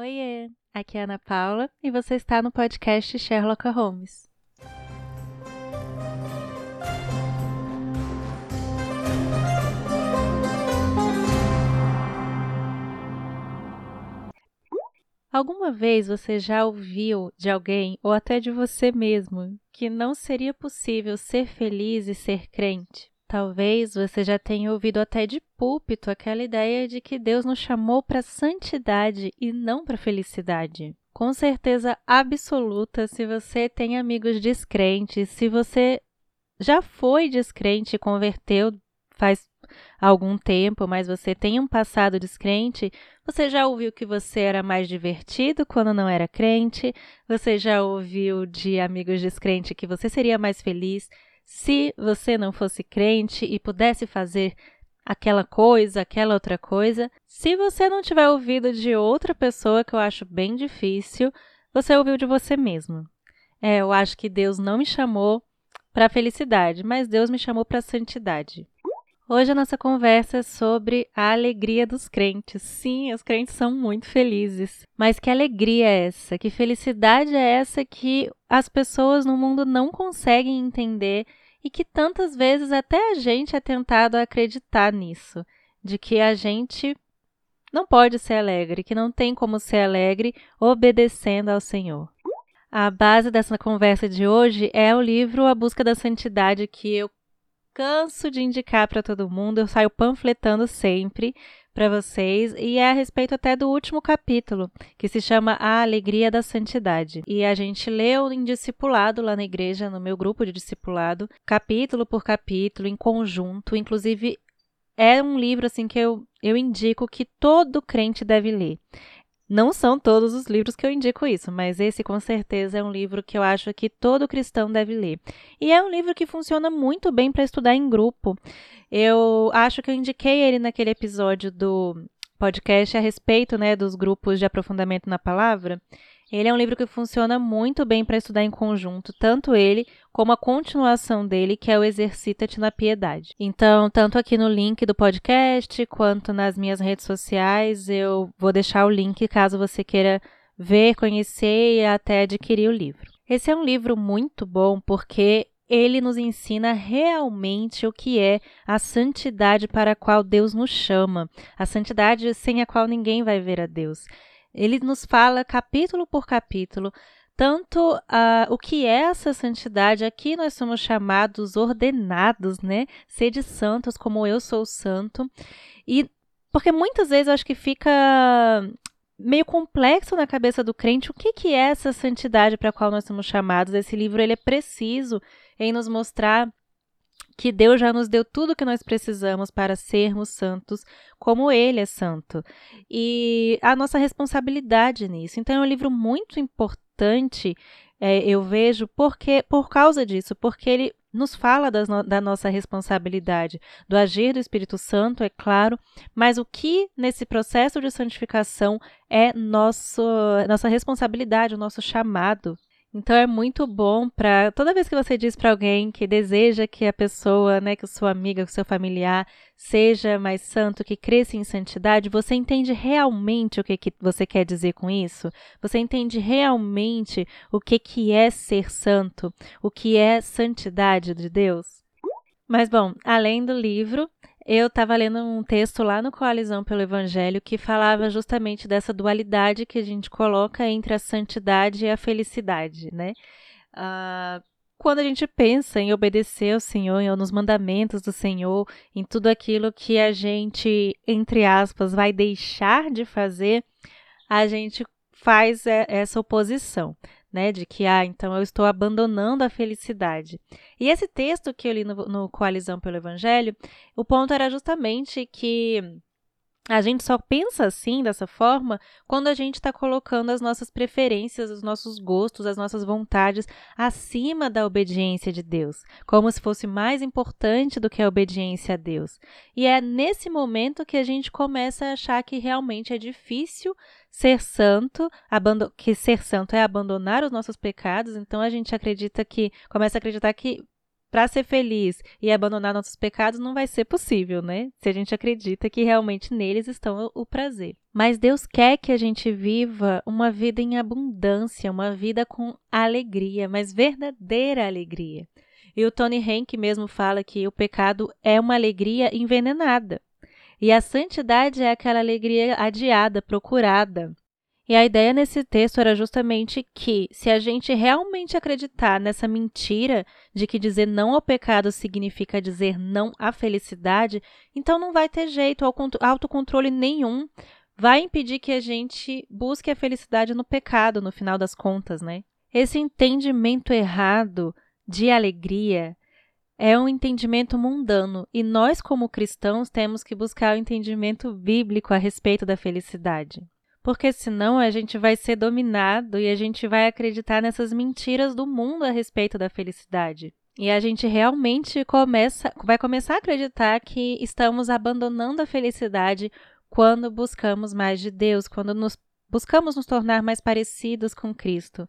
Oiê, aqui é Ana Paula e você está no podcast Sherlock Holmes. Alguma vez você já ouviu de alguém ou até de você mesmo que não seria possível ser feliz e ser crente? Talvez você já tenha ouvido até de púlpito aquela ideia de que Deus nos chamou para santidade e não para felicidade. Com certeza absoluta, se você tem amigos descrentes, se você já foi descrente e converteu faz algum tempo, mas você tem um passado descrente, você já ouviu que você era mais divertido quando não era crente, você já ouviu de amigos descrentes que você seria mais feliz, se você não fosse crente e pudesse fazer aquela coisa, aquela outra coisa. Se você não tiver ouvido de outra pessoa, que eu acho bem difícil, você ouviu de você mesmo. É, eu acho que Deus não me chamou para felicidade, mas Deus me chamou para santidade. Hoje a nossa conversa é sobre a alegria dos crentes. Sim, os crentes são muito felizes. Mas que alegria é essa? Que felicidade é essa que as pessoas no mundo não conseguem entender e que tantas vezes até a gente é tentado a acreditar nisso, de que a gente não pode ser alegre, que não tem como ser alegre obedecendo ao Senhor. A base dessa conversa de hoje é o livro A Busca da Santidade, que eu canso de indicar para todo mundo, eu saio panfletando sempre para vocês e é a respeito até do último capítulo, que se chama A Alegria da Santidade. E a gente leu em discipulado lá na igreja, no meu grupo de discipulado, capítulo por capítulo, em conjunto, inclusive é um livro assim que eu, eu indico que todo crente deve ler. Não são todos os livros que eu indico isso, mas esse com certeza é um livro que eu acho que todo cristão deve ler. E é um livro que funciona muito bem para estudar em grupo. Eu acho que eu indiquei ele naquele episódio do podcast a respeito né, dos grupos de aprofundamento na palavra. Ele é um livro que funciona muito bem para estudar em conjunto, tanto ele como a continuação dele, que é o Exercita-te na Piedade. Então, tanto aqui no link do podcast quanto nas minhas redes sociais, eu vou deixar o link caso você queira ver, conhecer e até adquirir o livro. Esse é um livro muito bom porque ele nos ensina realmente o que é a santidade para a qual Deus nos chama, a santidade sem a qual ninguém vai ver a Deus. Ele nos fala capítulo por capítulo tanto uh, o que é essa santidade, aqui nós somos chamados ordenados, né? Sede santos como eu sou santo. E porque muitas vezes eu acho que fica meio complexo na cabeça do crente o que, que é essa santidade para a qual nós somos chamados. Esse livro ele é preciso em nos mostrar que Deus já nos deu tudo o que nós precisamos para sermos santos, como Ele é santo. E a nossa responsabilidade nisso. Então, é um livro muito importante, é, eu vejo, porque por causa disso, porque ele nos fala no, da nossa responsabilidade, do agir do Espírito Santo, é claro, mas o que nesse processo de santificação é nosso, nossa responsabilidade, o nosso chamado então é muito bom para toda vez que você diz para alguém que deseja que a pessoa, né, que o seu amiga, que o seu familiar seja mais santo, que cresça em santidade, você entende realmente o que, que você quer dizer com isso? Você entende realmente o que, que é ser santo? O que é santidade de Deus? Mas bom, além do livro, eu estava lendo um texto lá no Coalizão pelo Evangelho que falava justamente dessa dualidade que a gente coloca entre a santidade e a felicidade, né? Uh, quando a gente pensa em obedecer ao Senhor, nos mandamentos do Senhor, em tudo aquilo que a gente, entre aspas, vai deixar de fazer, a gente faz essa oposição né? De que, ah, então eu estou abandonando a felicidade. E esse texto que eu li no, no Coalizão pelo Evangelho, o ponto era justamente que a gente só pensa assim, dessa forma, quando a gente está colocando as nossas preferências, os nossos gostos, as nossas vontades acima da obediência de Deus, como se fosse mais importante do que a obediência a Deus. E é nesse momento que a gente começa a achar que realmente é difícil ser santo, que ser santo é abandonar os nossos pecados, então a gente acredita que, começa a acreditar que para ser feliz e abandonar nossos pecados não vai ser possível, né? Se a gente acredita que realmente neles estão o prazer. Mas Deus quer que a gente viva uma vida em abundância, uma vida com alegria, mas verdadeira alegria. E o Tony Henk mesmo fala que o pecado é uma alegria envenenada. E a santidade é aquela alegria adiada, procurada. E a ideia nesse texto era justamente que, se a gente realmente acreditar nessa mentira de que dizer não ao pecado significa dizer não à felicidade, então não vai ter jeito, autocontrole nenhum vai impedir que a gente busque a felicidade no pecado, no final das contas, né? Esse entendimento errado de alegria é um entendimento mundano e nós, como cristãos, temos que buscar o entendimento bíblico a respeito da felicidade porque senão a gente vai ser dominado e a gente vai acreditar nessas mentiras do mundo a respeito da felicidade. E a gente realmente começa, vai começar a acreditar que estamos abandonando a felicidade quando buscamos mais de Deus, quando nos buscamos nos tornar mais parecidos com Cristo.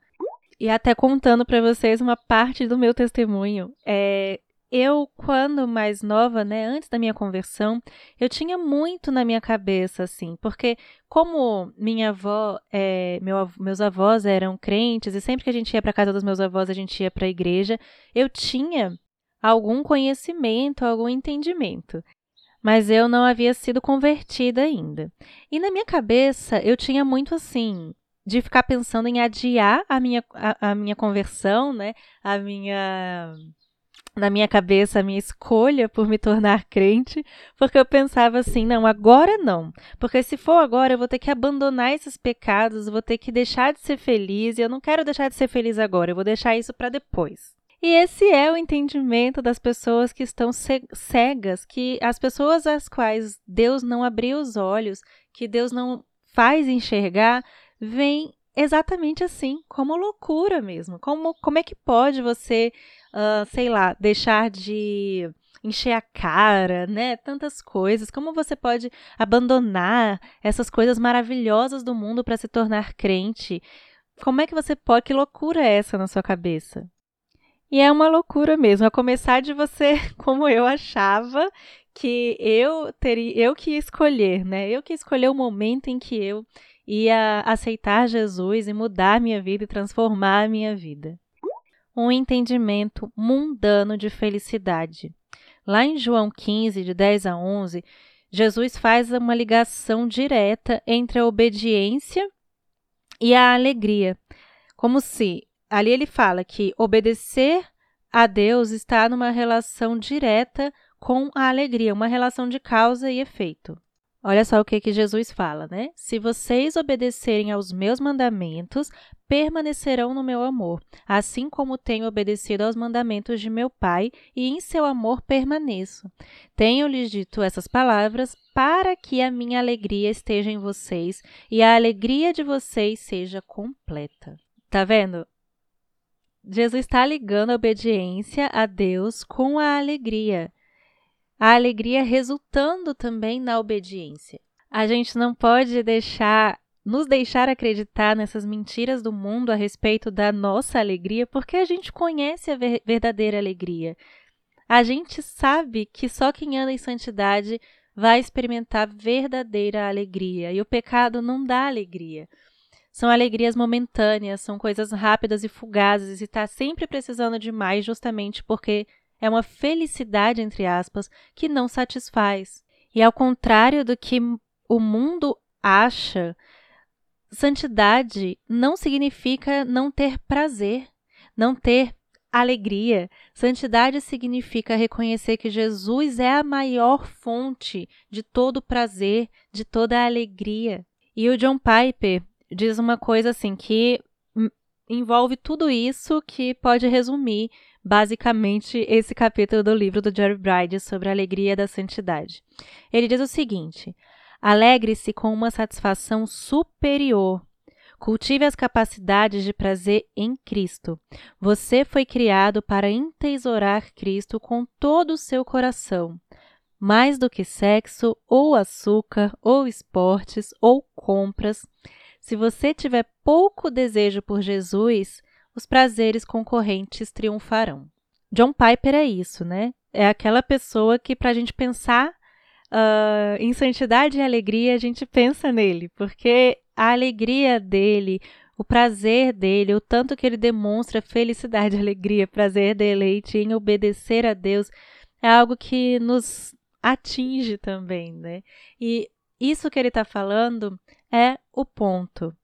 E até contando para vocês uma parte do meu testemunho, é, eu, quando mais nova, né, antes da minha conversão, eu tinha muito na minha cabeça, assim, porque como minha avó, é, meu, meus avós eram crentes e sempre que a gente ia para casa dos meus avós, a gente ia para a igreja, eu tinha algum conhecimento, algum entendimento. Mas eu não havia sido convertida ainda. E na minha cabeça, eu tinha muito assim, de ficar pensando em adiar a minha, a, a minha conversão, né? A minha na minha cabeça a minha escolha por me tornar crente, porque eu pensava assim, não, agora não. Porque se for agora, eu vou ter que abandonar esses pecados, vou ter que deixar de ser feliz, e eu não quero deixar de ser feliz agora, eu vou deixar isso para depois. E esse é o entendimento das pessoas que estão cegas, que as pessoas às quais Deus não abriu os olhos, que Deus não faz enxergar, vêm exatamente assim, como loucura mesmo. Como, como é que pode você uh, sei lá, deixar de encher a cara, né? Tantas coisas. Como você pode abandonar essas coisas maravilhosas do mundo para se tornar crente? Como é que você pode? Que loucura é essa na sua cabeça? E é uma loucura mesmo, a começar de você, como eu achava que eu teria, eu que escolher, né? Eu que escolher o momento em que eu ia aceitar Jesus e mudar minha vida e transformar a minha vida um entendimento mundano de felicidade. Lá em João 15, de 10 a 11, Jesus faz uma ligação direta entre a obediência e a alegria, como se ali ele fala que obedecer a Deus está numa relação direta com a alegria, uma relação de causa e efeito. Olha só o que, que Jesus fala, né? Se vocês obedecerem aos meus mandamentos, permanecerão no meu amor, assim como tenho obedecido aos mandamentos de meu Pai, e em seu amor permaneço. Tenho-lhes dito essas palavras para que a minha alegria esteja em vocês e a alegria de vocês seja completa. Tá vendo? Jesus está ligando a obediência a Deus com a alegria a alegria resultando também na obediência. A gente não pode deixar nos deixar acreditar nessas mentiras do mundo a respeito da nossa alegria, porque a gente conhece a ver verdadeira alegria. A gente sabe que só quem anda em santidade vai experimentar verdadeira alegria, e o pecado não dá alegria. São alegrias momentâneas, são coisas rápidas e fugazes, e está sempre precisando de mais justamente porque é uma felicidade, entre aspas, que não satisfaz. E ao contrário do que o mundo acha, santidade não significa não ter prazer, não ter alegria. Santidade significa reconhecer que Jesus é a maior fonte de todo prazer, de toda alegria. E o John Piper diz uma coisa assim que envolve tudo isso que pode resumir basicamente esse capítulo do livro do Jerry Bride sobre a alegria da santidade. Ele diz o seguinte: alegre-se com uma satisfação superior. Cultive as capacidades de prazer em Cristo. Você foi criado para entesourar Cristo com todo o seu coração. Mais do que sexo, ou açúcar, ou esportes, ou compras. Se você tiver pouco desejo por Jesus, os prazeres concorrentes triunfarão. John Piper é isso, né? É aquela pessoa que, para a gente pensar uh, em santidade e alegria, a gente pensa nele, porque a alegria dele, o prazer dele, o tanto que ele demonstra felicidade, alegria, prazer, deleite em obedecer a Deus, é algo que nos atinge também, né? E isso que ele está falando é o ponto.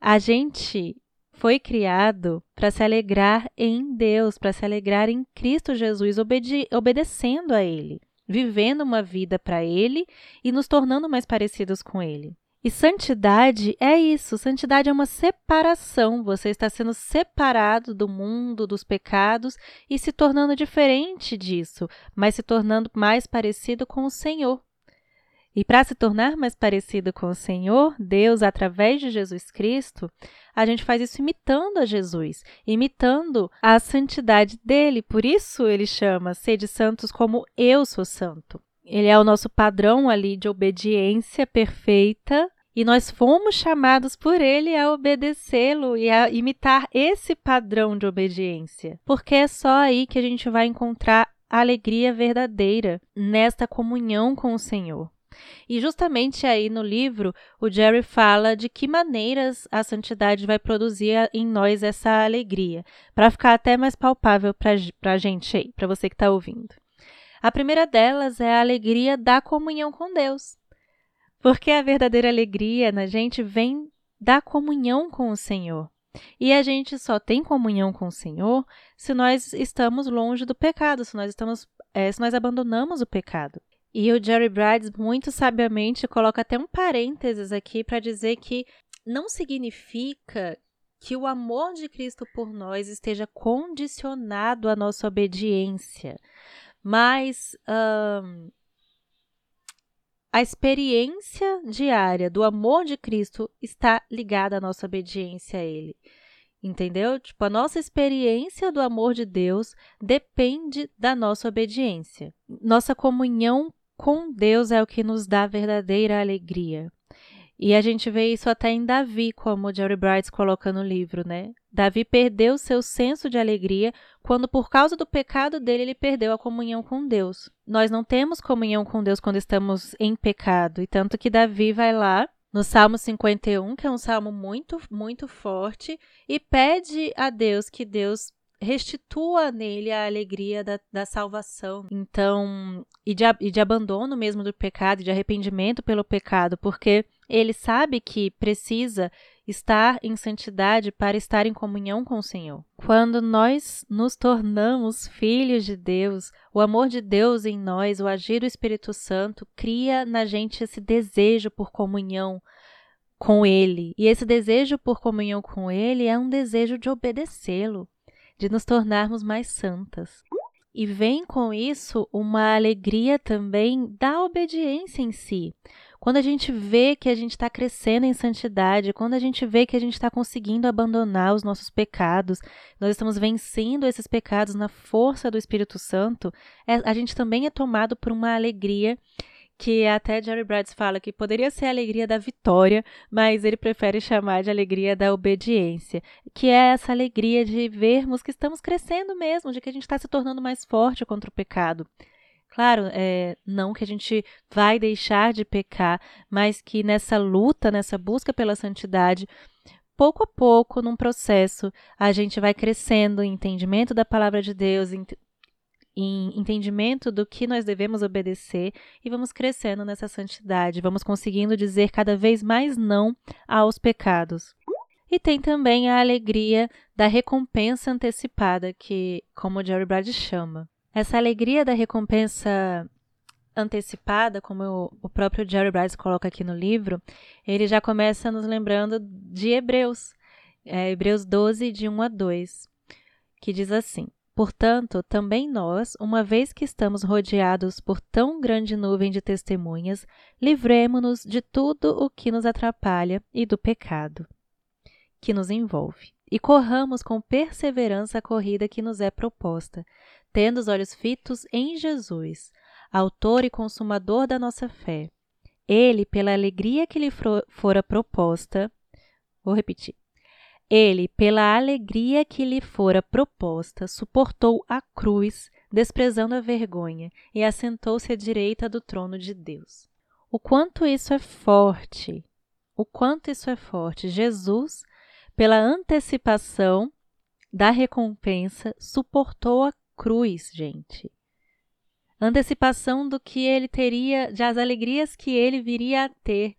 A gente foi criado para se alegrar em Deus, para se alegrar em Cristo Jesus, obede obedecendo a Ele vivendo uma vida para Ele e nos tornando mais parecidos com Ele. E santidade é isso. Santidade é uma separação. Você está sendo separado do mundo, dos pecados e se tornando diferente disso, mas se tornando mais parecido com o Senhor. E para se tornar mais parecido com o Senhor, Deus, através de Jesus Cristo, a gente faz isso imitando a Jesus, imitando a santidade dele. Por isso ele chama Sede Santos como eu sou santo. Ele é o nosso padrão ali de obediência perfeita e nós fomos chamados por ele a obedecê-lo e a imitar esse padrão de obediência, porque é só aí que a gente vai encontrar a alegria verdadeira nesta comunhão com o Senhor. E justamente aí no livro, o Jerry fala de que maneiras a santidade vai produzir em nós essa alegria, para ficar até mais palpável para a gente aí, para você que está ouvindo. A primeira delas é a alegria da comunhão com Deus. Porque a verdadeira alegria na gente vem da comunhão com o Senhor. E a gente só tem comunhão com o Senhor se nós estamos longe do pecado, se nós estamos, é, se nós abandonamos o pecado. E o Jerry Brides muito sabiamente coloca até um parênteses aqui para dizer que não significa que o amor de Cristo por nós esteja condicionado à nossa obediência, mas um, a experiência diária do amor de Cristo está ligada à nossa obediência a Ele. Entendeu? Tipo, a nossa experiência do amor de Deus depende da nossa obediência. Nossa comunhão com Deus é o que nos dá verdadeira alegria. E a gente vê isso até em Davi, como o Jerry Bright coloca no livro, né? Davi perdeu seu senso de alegria quando, por causa do pecado dele, ele perdeu a comunhão com Deus. Nós não temos comunhão com Deus quando estamos em pecado, e tanto que Davi vai lá no Salmo 51, que é um salmo muito, muito forte, e pede a Deus que Deus restitua nele a alegria da, da salvação. Então, e de, e de abandono mesmo do pecado, de arrependimento pelo pecado, porque ele sabe que precisa estar em santidade para estar em comunhão com o Senhor. Quando nós nos tornamos filhos de Deus, o amor de Deus em nós, o agir do Espírito Santo, cria na gente esse desejo por comunhão com Ele. E esse desejo por comunhão com Ele é um desejo de obedecê-lo de nos tornarmos mais santas. E vem com isso uma alegria também da obediência em si. Quando a gente vê que a gente está crescendo em santidade, quando a gente vê que a gente está conseguindo abandonar os nossos pecados, nós estamos vencendo esses pecados na força do Espírito Santo, é, a gente também é tomado por uma alegria que até Jerry Brads fala que poderia ser a alegria da vitória, mas ele prefere chamar de alegria da obediência, que é essa alegria de vermos que estamos crescendo mesmo, de que a gente está se tornando mais forte contra o pecado. Claro, é, não que a gente vai deixar de pecar, mas que nessa luta, nessa busca pela santidade, pouco a pouco, num processo, a gente vai crescendo em entendimento da palavra de Deus, em entendimento do que nós devemos obedecer e vamos crescendo nessa santidade, vamos conseguindo dizer cada vez mais não aos pecados. E tem também a alegria da recompensa antecipada, que, como o Jerry Brad chama. Essa alegria da recompensa antecipada, como o próprio Jerry Brad coloca aqui no livro, ele já começa nos lembrando de Hebreus, é, Hebreus 12, de 1 a 2, que diz assim: Portanto, também nós, uma vez que estamos rodeados por tão grande nuvem de testemunhas, livremo-nos de tudo o que nos atrapalha e do pecado que nos envolve, e corramos com perseverança a corrida que nos é proposta, tendo os olhos fitos em Jesus, autor e consumador da nossa fé. Ele, pela alegria que lhe fora proposta, vou repetir, Ele, pela alegria que lhe fora proposta, suportou a cruz, desprezando a vergonha, e assentou-se à direita do trono de Deus. O quanto isso é forte! O quanto isso é forte! Jesus, pela antecipação da recompensa, suportou a cruz, gente. Antecipação do que ele teria, das alegrias que ele viria a ter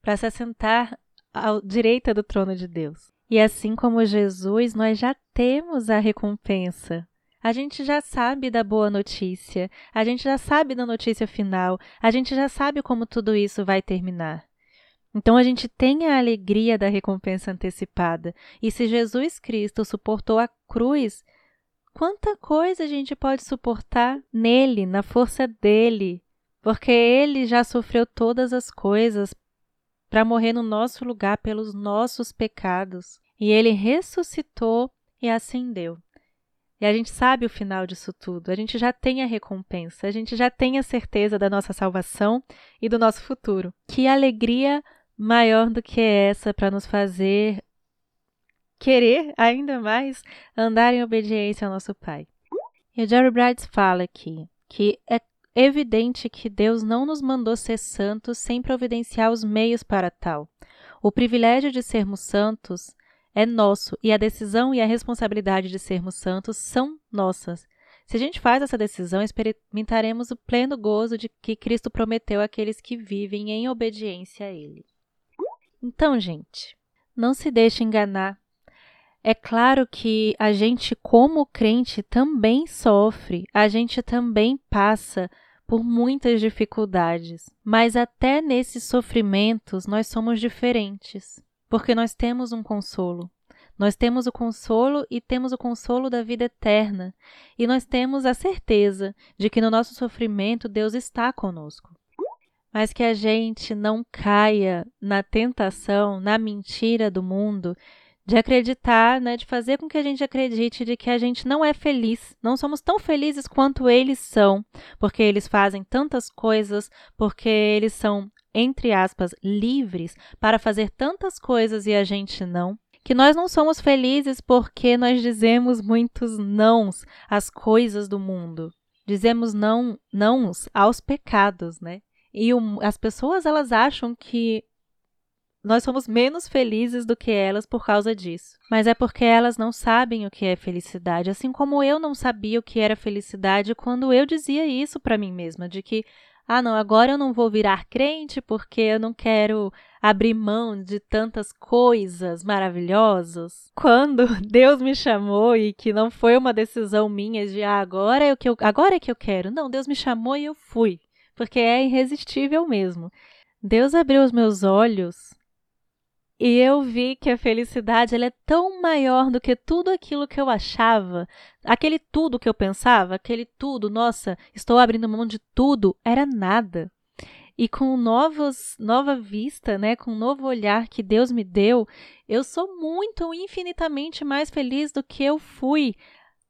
para se assentar à direita do trono de Deus. E assim como Jesus, nós já temos a recompensa. A gente já sabe da boa notícia, a gente já sabe da notícia final, a gente já sabe como tudo isso vai terminar. Então a gente tem a alegria da recompensa antecipada. E se Jesus Cristo suportou a cruz, quanta coisa a gente pode suportar nele, na força dele, porque ele já sofreu todas as coisas para morrer no nosso lugar pelos nossos pecados. E ele ressuscitou e ascendeu. E a gente sabe o final disso tudo, a gente já tem a recompensa, a gente já tem a certeza da nossa salvação e do nosso futuro. Que alegria maior do que essa para nos fazer querer ainda mais andar em obediência ao nosso Pai. E o Jerry Brides fala aqui que é evidente que Deus não nos mandou ser santos sem providenciar os meios para tal. O privilégio de sermos santos é nosso e a decisão e a responsabilidade de sermos santos são nossas. Se a gente faz essa decisão, experimentaremos o pleno gozo de que Cristo prometeu àqueles que vivem em obediência a Ele. Então, gente, não se deixe enganar. É claro que a gente, como crente, também sofre, a gente também passa por muitas dificuldades, mas até nesses sofrimentos nós somos diferentes porque nós temos um consolo. Nós temos o consolo e temos o consolo da vida eterna, e nós temos a certeza de que no nosso sofrimento Deus está conosco. Mas que a gente não caia na tentação, na mentira do mundo, de acreditar, né, de fazer com que a gente acredite de que a gente não é feliz, não somos tão felizes quanto eles são, porque eles fazem tantas coisas, porque eles são entre aspas, livres para fazer tantas coisas e a gente não, que nós não somos felizes porque nós dizemos muitos nãos às coisas do mundo. Dizemos não, nãos aos pecados, né? E o, as pessoas elas acham que nós somos menos felizes do que elas por causa disso. Mas é porque elas não sabem o que é felicidade, assim como eu não sabia o que era felicidade quando eu dizia isso para mim mesma, de que ah, não, agora eu não vou virar crente porque eu não quero abrir mão de tantas coisas maravilhosas. Quando Deus me chamou e que não foi uma decisão minha de ah, agora é o que eu, agora é que eu quero. Não, Deus me chamou e eu fui, porque é irresistível mesmo. Deus abriu os meus olhos e eu vi que a felicidade ela é tão maior do que tudo aquilo que eu achava. Aquele tudo que eu pensava, aquele tudo, nossa, estou abrindo mão de tudo, era nada. E com novos, nova vista, né, com um novo olhar que Deus me deu, eu sou muito, infinitamente mais feliz do que eu fui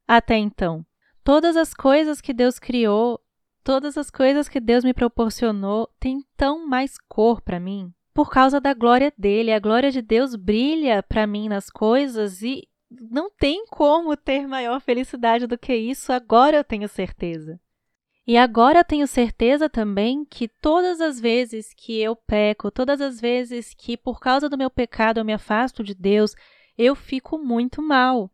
até então. Todas as coisas que Deus criou, todas as coisas que Deus me proporcionou, têm tão mais cor para mim, por causa da glória dele. A glória de Deus brilha para mim nas coisas e não tem como ter maior felicidade do que isso. Agora eu tenho certeza. E agora eu tenho certeza também que todas as vezes que eu peco, todas as vezes que por causa do meu pecado eu me afasto de Deus, eu fico muito mal.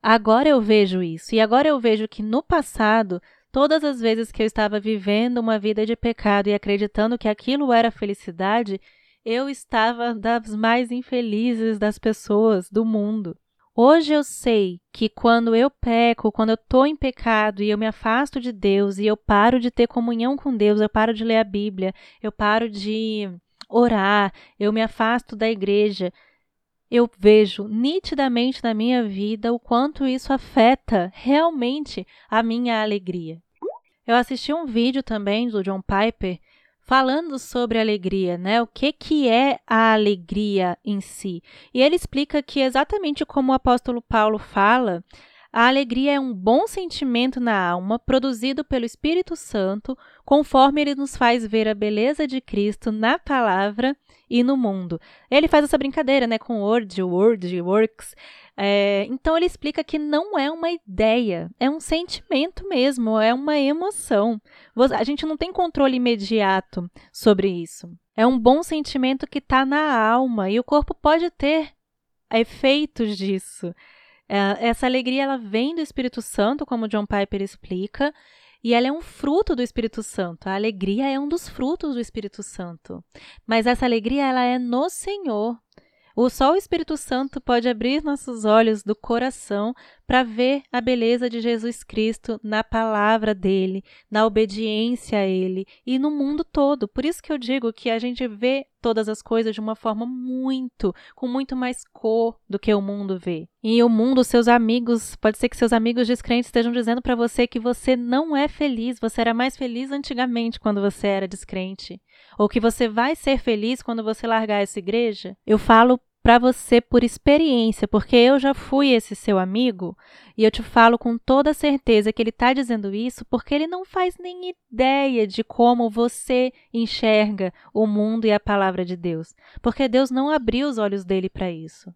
Agora eu vejo isso, e agora eu vejo que no passado Todas as vezes que eu estava vivendo uma vida de pecado e acreditando que aquilo era felicidade, eu estava das mais infelizes das pessoas do mundo. Hoje eu sei que quando eu peco, quando eu estou em pecado e eu me afasto de Deus e eu paro de ter comunhão com Deus, eu paro de ler a Bíblia, eu paro de orar, eu me afasto da igreja, eu vejo nitidamente na minha vida o quanto isso afeta realmente a minha alegria. Eu assisti um vídeo também do John Piper falando sobre alegria, né? O que que é a alegria em si? E ele explica que exatamente como o apóstolo Paulo fala, A alegria é um bom sentimento na alma, produzido pelo Espírito Santo, conforme ele nos faz ver a beleza de Cristo na palavra e no mundo. Ele faz essa brincadeira, né, com word, word, works. É, então ele explica que não é uma ideia, é um sentimento mesmo, é uma emoção. A gente não tem controle imediato sobre isso. É um bom sentimento que está na alma e o corpo pode ter efeitos disso. É, essa alegria ela vem do Espírito Santo, como John Piper explica, e ela é um fruto do Espírito Santo. A alegria é um dos frutos do Espírito Santo. Mas essa alegria ela é no Senhor. O só o Espírito Santo pode abrir nossos olhos do coração para ver a beleza de Jesus Cristo na palavra dele, na obediência a ele e no mundo todo. Por isso que eu digo que a gente vê todas as coisas de uma forma muito, com muito mais cor do que o mundo vê. E o mundo, seus amigos, pode ser que seus amigos descrentes estejam dizendo para você que você não é feliz, você era mais feliz antigamente quando você era descrente, ou que você vai ser feliz quando você largar essa igreja. Eu falo para você por experiência, porque eu já fui esse seu amigo e eu te falo com toda certeza que ele está dizendo isso porque ele não faz nem ideia de como você enxerga o mundo e a palavra de Deus, porque Deus não abriu os olhos dele para isso.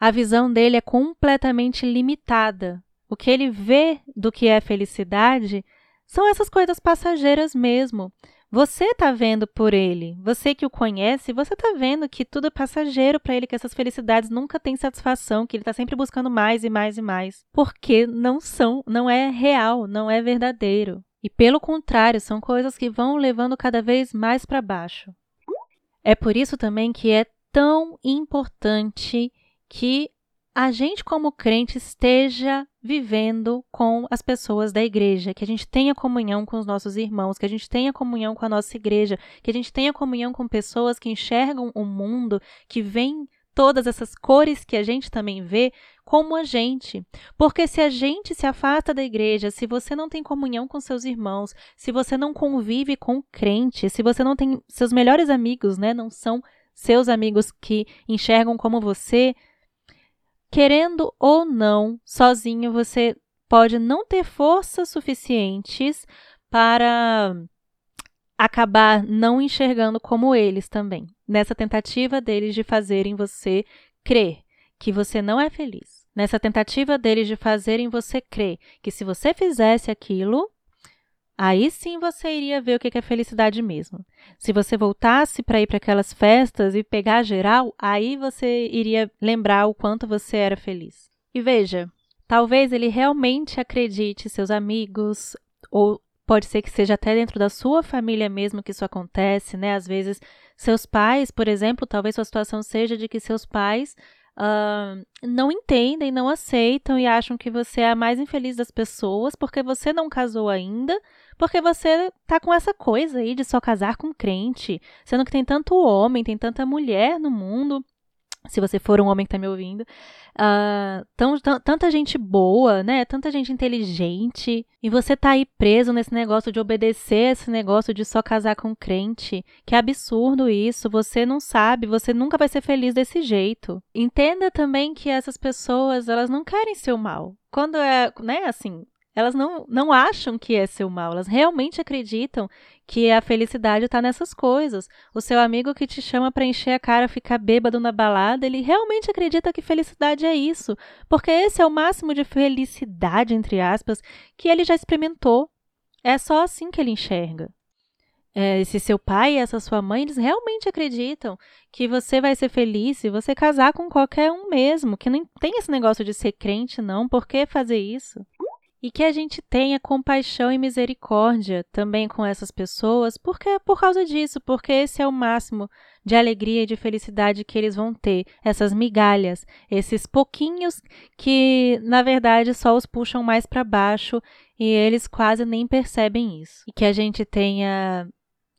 A visão dele é completamente limitada. O que ele vê do que é felicidade são essas coisas passageiras mesmo. Você está vendo por ele, você que o conhece, você está vendo que tudo é passageiro para ele, que essas felicidades nunca têm satisfação, que ele está sempre buscando mais e mais e mais, porque não são, não é real, não é verdadeiro. E pelo contrário, são coisas que vão levando cada vez mais para baixo. É por isso também que é tão importante que a gente, como crente, esteja vivendo com as pessoas da igreja, que a gente tenha comunhão com os nossos irmãos, que a gente tenha comunhão com a nossa igreja, que a gente tenha comunhão com pessoas que enxergam o mundo, que veem todas essas cores que a gente também vê como a gente. Porque se a gente se afasta da igreja, se você não tem comunhão com seus irmãos, se você não convive com crente, se você não tem seus melhores amigos, né, não são seus amigos que enxergam como você, querendo ou não, sozinho você pode não ter forças suficientes para acabar não enxergando como eles também, nessa tentativa deles de fazerem você crer que você não é feliz, nessa tentativa deles de fazerem você crer que se você fizesse aquilo, Aí sim você iria ver o que é felicidade mesmo. Se você voltasse para ir para aquelas festas e pegar geral, aí você iria lembrar o quanto você era feliz. E veja, talvez ele realmente acredite, seus amigos, ou pode ser que seja até dentro da sua família mesmo que isso acontece, né? Às vezes, seus pais, por exemplo, talvez sua situação seja de que seus pais Uh, não entendem, não aceitam e acham que você é a mais infeliz das pessoas porque você não casou ainda, porque você tá com essa coisa aí de só casar com crente, sendo que tem tanto homem, tem tanta mulher no mundo se você for um homem que está me ouvindo, uh, tão, tanta gente boa, né? Tanta gente inteligente, e você tá aí preso nesse negócio de obedecer esse negócio de só casar com crente. Que absurdo isso, você não sabe, você nunca vai ser feliz desse jeito. Entenda também que essas pessoas, elas não querem seu mal. Quando é, né, assim, elas não, não acham que é seu mal, elas realmente acreditam que a felicidade está nessas coisas. O seu amigo que te chama para encher a cara, ficar bêbado na balada, ele realmente acredita que felicidade é isso, porque esse é o máximo de felicidade, entre aspas, que ele já experimentou. É só assim que ele enxerga. É, seu pai e essa sua mãe, eles realmente acreditam que você vai ser feliz se você casar com qualquer um mesmo, que não tem esse negócio de ser crente, não. Por que fazer isso? E que a gente tenha compaixão e misericórdia também com essas pessoas, porque por causa disso, porque esse é o máximo de alegria e de felicidade que eles vão ter, essas migalhas, esses pouquinhos que na verdade só os puxam mais para baixo e eles quase nem percebem isso. E que a gente tenha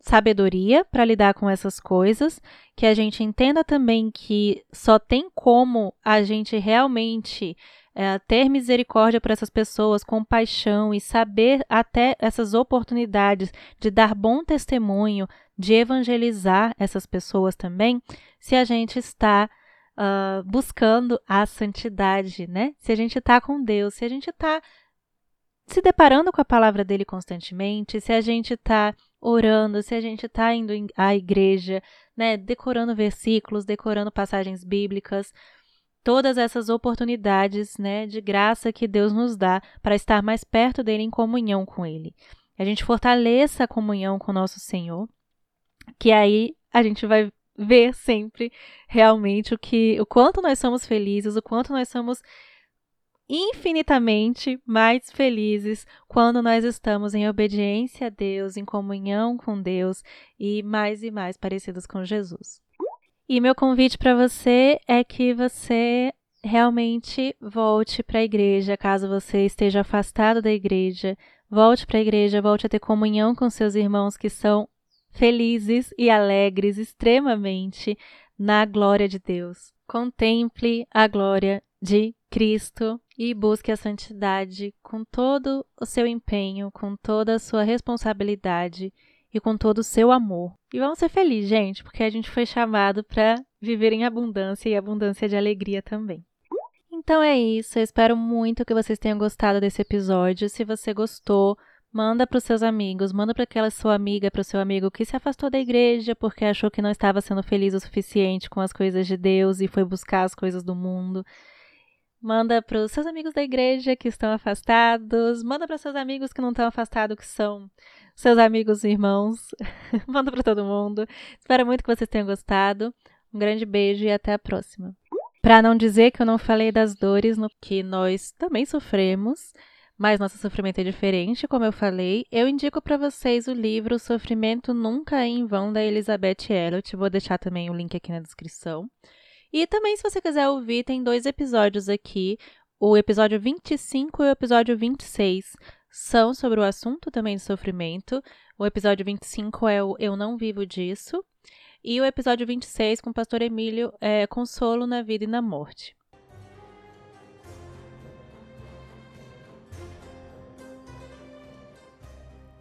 sabedoria para lidar com essas coisas, que a gente entenda também que só tem como a gente realmente é, ter misericórdia por essas pessoas, compaixão e saber até essas oportunidades de dar bom testemunho, de evangelizar essas pessoas também, se a gente está uh, buscando a santidade, né? Se a gente está com Deus, se a gente está se deparando com a palavra dele constantemente, se a gente está orando, se a gente está indo à igreja, né, decorando versículos, decorando passagens bíblicas, todas essas oportunidades, né, de graça que Deus nos dá para estar mais perto dele em comunhão com ele. A gente fortaleça a comunhão com o nosso Senhor, que aí a gente vai ver sempre realmente o que o quanto nós somos felizes, o quanto nós somos infinitamente mais felizes quando nós estamos em obediência a Deus, em comunhão com Deus e mais e mais parecidos com Jesus. E meu convite para você é que você realmente volte para a igreja, caso você esteja afastado da igreja, volte para a igreja, volte a ter comunhão com seus irmãos que são felizes e alegres extremamente na glória de Deus. Contemple a glória de Cristo e busque a santidade com todo o seu empenho, com toda a sua responsabilidade e com todo o seu amor. E vamos ser felizes, gente, porque a gente foi chamado para viver em abundância e abundância de alegria também. Então é isso, eu espero muito que vocês tenham gostado desse episódio. Se você gostou, manda para os seus amigos, manda para aquela sua amiga, para o seu amigo que se afastou da igreja porque achou que não estava sendo feliz o suficiente com as coisas de Deus e foi buscar as coisas do mundo. Manda para os seus amigos da igreja que estão afastados, manda para seus amigos que não estão afastados, que são seus amigos e irmãos. manda para todo mundo. Espero muito que vocês tenham gostado. Um grande beijo e até a próxima. Para não dizer que eu não falei das dores no que nós também sofremos, mas nosso sofrimento é diferente, como eu falei, eu indico para vocês o livro Sofrimento Nunca é em Vão da Elizabeth Elliot. Vou deixar também o link aqui na descrição. E também, se você quiser ouvir, tem dois episódios aqui. O episódio 25 e o episódio 26 são sobre o assunto também de sofrimento. O episódio 25 é o Eu Não Vivo Disso. E o episódio 26 com o pastor Emílio é Consolo na Vida e na Morte.